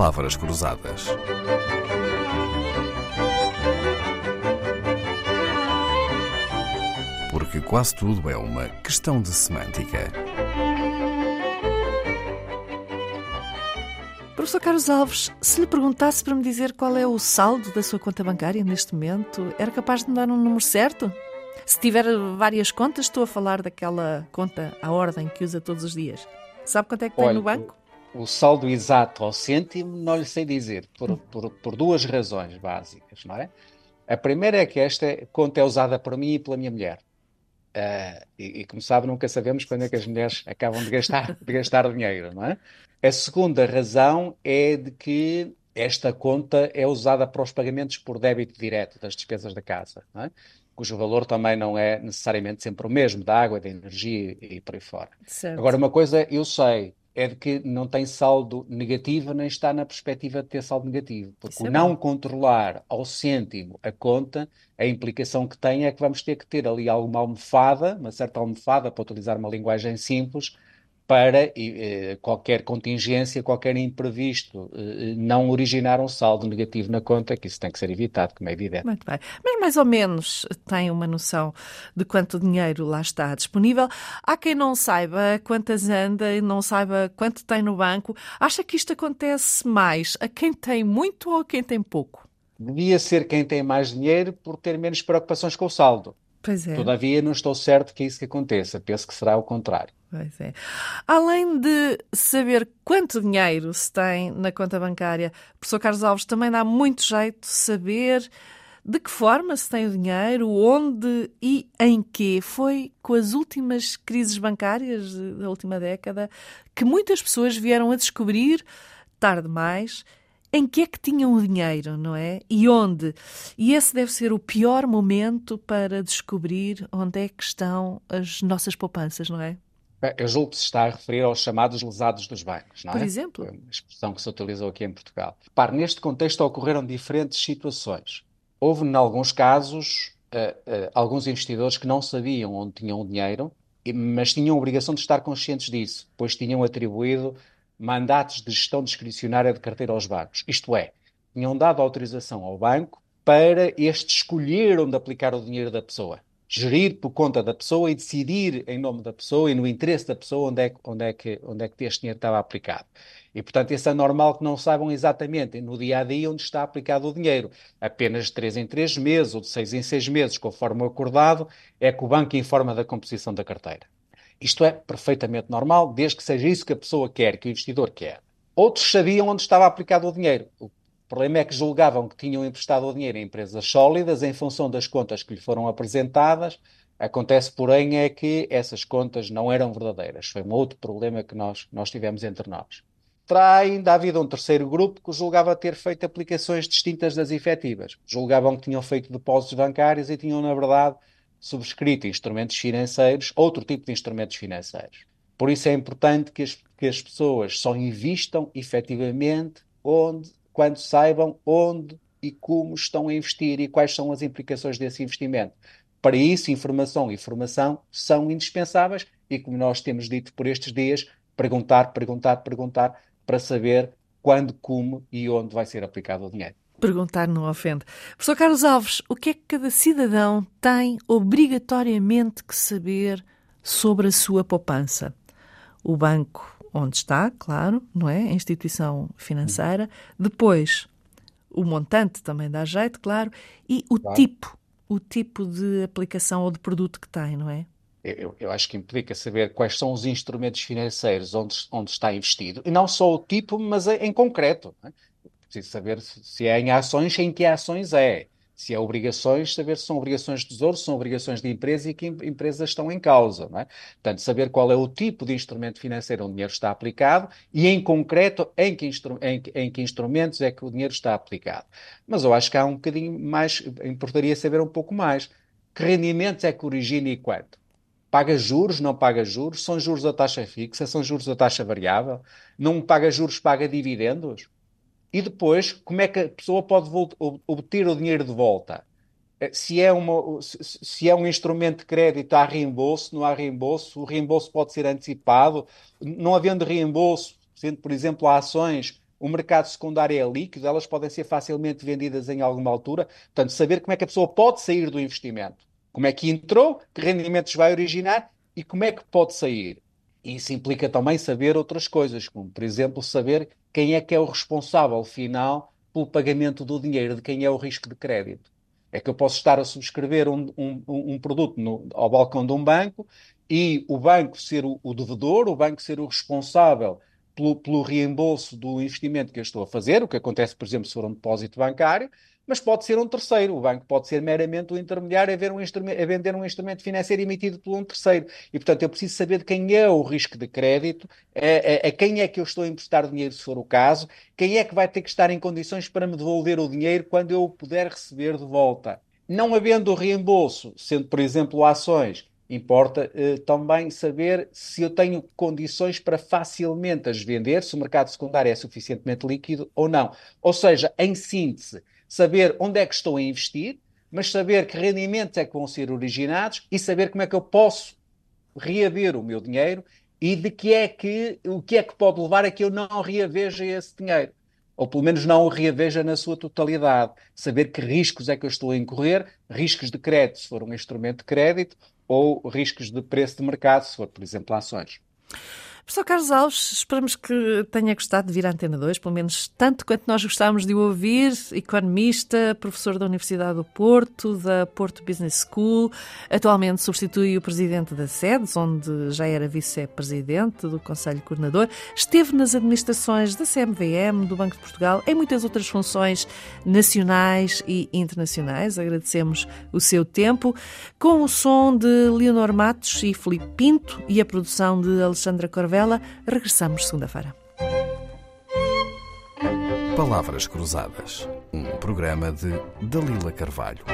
palavras cruzadas. Porque quase tudo é uma questão de semântica. Professor Carlos Alves, se lhe perguntasse para me dizer qual é o saldo da sua conta bancária neste momento, era capaz de me dar um número certo? Se tiver várias contas, estou a falar daquela conta à ordem que usa todos os dias. Sabe quanto é que tem Olha, no banco? O, saldo exato ao cêntimo não lhe sei dizer, por, por, por duas razões básicas, não é? A primeira é que esta conta é usada por mim e pela minha mulher. Ah, e, e, como sabe, nunca sabemos quando é que as mulheres acabam de gastar, de gastar dinheiro, não é? A segunda razão é de que esta conta é usada para os pagamentos por débito direto das despesas da casa, não é? cujo valor também não é necessariamente sempre o mesmo, da água, da energia e por aí fora. Certo. Agora, uma coisa eu sei, é de que não tem saldo negativo, nem está na perspectiva de ter saldo negativo. Porque é o não controlar ao cêntimo a conta, a implicação que tem é que vamos ter que ter ali alguma almofada, uma certa almofada, para utilizar uma linguagem simples, para eh, qualquer contingência, qualquer imprevisto, eh, não originar um saldo negativo na conta, que isso tem que ser evitado, como é evidente. Muito bem. Mas mais ou menos tem uma noção de quanto dinheiro lá está disponível. Há quem não saiba quantas anda não saiba quanto tem no banco. Acha que isto acontece mais a quem tem muito ou a quem tem pouco? Devia ser quem tem mais dinheiro por ter menos preocupações com o saldo. Pois é. Todavia, não estou certo que é isso que aconteça. Penso que será o contrário. Pois é. Além de saber quanto dinheiro se tem na conta bancária, professor Carlos Alves também dá muito jeito saber de que forma se tem o dinheiro, onde e em que. Foi com as últimas crises bancárias da última década que muitas pessoas vieram a descobrir, tarde demais, em que é que tinham o dinheiro, não é? E onde? E esse deve ser o pior momento para descobrir onde é que estão as nossas poupanças, não é? Eu julgo que se está a referir aos chamados lesados dos bancos, não Por é? exemplo? Foi uma expressão que se utilizou aqui em Portugal. Neste contexto ocorreram diferentes situações. Houve, em alguns casos, eh, eh, alguns investidores que não sabiam onde tinham o dinheiro, mas tinham a obrigação de estar conscientes disso, pois tinham atribuído mandatos de gestão discricionária de carteira aos bancos. Isto é, tinham dado autorização ao banco para este escolher onde aplicar o dinheiro da pessoa. Gerir por conta da pessoa e decidir em nome da pessoa e no interesse da pessoa onde é, onde é, que, onde é que este dinheiro estava aplicado. E, portanto, isso é normal que não saibam exatamente no dia a dia onde está aplicado o dinheiro. Apenas de 3 em 3 meses ou de 6 em 6 meses, conforme o acordado, é que o banco informa da composição da carteira. Isto é perfeitamente normal, desde que seja isso que a pessoa quer, que o investidor quer. Outros sabiam onde estava aplicado o dinheiro. Problema é que julgavam que tinham emprestado o dinheiro a empresas sólidas em função das contas que lhe foram apresentadas. Acontece, porém, é que essas contas não eram verdadeiras. Foi um outro problema que nós, nós tivemos entre nós. Terá ainda havido um terceiro grupo que julgava ter feito aplicações distintas das efetivas. Julgavam que tinham feito depósitos bancários e tinham, na verdade, subscrito instrumentos financeiros, outro tipo de instrumentos financeiros. Por isso é importante que as, que as pessoas só invistam efetivamente onde, quando saibam onde e como estão a investir e quais são as implicações desse investimento. Para isso, informação e formação são indispensáveis e, como nós temos dito por estes dias, perguntar, perguntar, perguntar para saber quando, como e onde vai ser aplicado o dinheiro. Perguntar não ofende. Professor Carlos Alves, o que é que cada cidadão tem obrigatoriamente que saber sobre a sua poupança? O banco onde está, claro, não é? A instituição financeira. Depois, o montante também dá jeito, claro. E o Claro. tipo, o tipo de aplicação ou de produto que tem, não é? Eu, eu acho que implica saber quais são os instrumentos financeiros onde, onde está investido, e não só o tipo, mas em, em concreto. não é? Preciso saber se, se é em ações, em que ações é. Se é obrigações, saber se são obrigações de tesouro, se são obrigações de empresa e que em- empresas estão em causa. Não é? Portanto, saber qual é o tipo de instrumento financeiro onde o dinheiro está aplicado e, em concreto, em que, em em que instrumentos é que o dinheiro está aplicado. Mas eu acho que há um bocadinho mais, importaria saber um pouco mais. Que rendimentos é que origina e quanto? Paga juros, não paga juros? São juros da taxa fixa? São juros da taxa variável? Não paga juros, paga dividendos? E depois, como é que a pessoa pode obter o dinheiro de volta? Eh, Se é, uma, se é um instrumento de crédito, há reembolso, não há reembolso, o reembolso pode ser antecipado. Não havendo reembolso, sendo, por exemplo, ações, o mercado secundário é líquido, elas podem ser facilmente vendidas em alguma altura. Portanto, saber como é que a pessoa pode sair do investimento. Como é que entrou, que rendimentos vai originar e como é que pode sair. Isso implica também saber outras coisas, como, por exemplo, saber quem é que é o responsável final pelo pagamento do dinheiro, de quem é o risco de crédito. É que eu posso estar a subscrever um, um, um produto no, ao balcão de um banco e o banco ser o, o devedor, o banco ser o responsável pelo, pelo, reembolso do investimento que eu estou a fazer, o que acontece, por exemplo, se for um depósito bancário, mas pode ser um terceiro. O banco pode ser meramente o intermediário a, um a vender um instrumento financeiro emitido por um terceiro. E, portanto, eu preciso saber de quem é o risco de crédito, a, a, a, quem é que eu estou a emprestar dinheiro, se for o caso, quem é que vai ter que estar em condições para me devolver o dinheiro quando eu o puder receber de volta. Não havendo reembolso, sendo, por exemplo, ações, Importa eh, também saber se eu tenho condições para facilmente as vender, se o mercado secundário é suficientemente líquido ou não. Ou seja, em síntese, saber onde é que estou a investir, mas saber que rendimentos é que vão ser originados e saber como é que eu posso reaver o meu dinheiro e de que é que, o que é que pode levar a que eu não reaveja esse dinheiro. Ou pelo menos não o reaveja na sua totalidade. Saber que riscos é que eu estou a incorrer, riscos de crédito, se for um instrumento de crédito, ou riscos de preço de mercado, se for, por exemplo, ações. Professor Carlos Alves, esperamos que tenha gostado de vir à Antena 2, pelo menos tanto quanto nós gostámos de o ouvir. Economista, professor da Universidade do Porto, da Porto Business School, atualmente substitui o presidente da SEDES, onde já era vice-presidente do Conselho Coordenador. Esteve nas administrações da CMVM, do Banco de Portugal, em muitas outras funções nacionais e internacionais. Agradecemos o seu tempo. Com o som de Leonor Matos e Felipe Pinto e a produção de Alexandra Corvel regressamos segunda-feira. Palavras Cruzadas, um programa de Dalila Carvalho.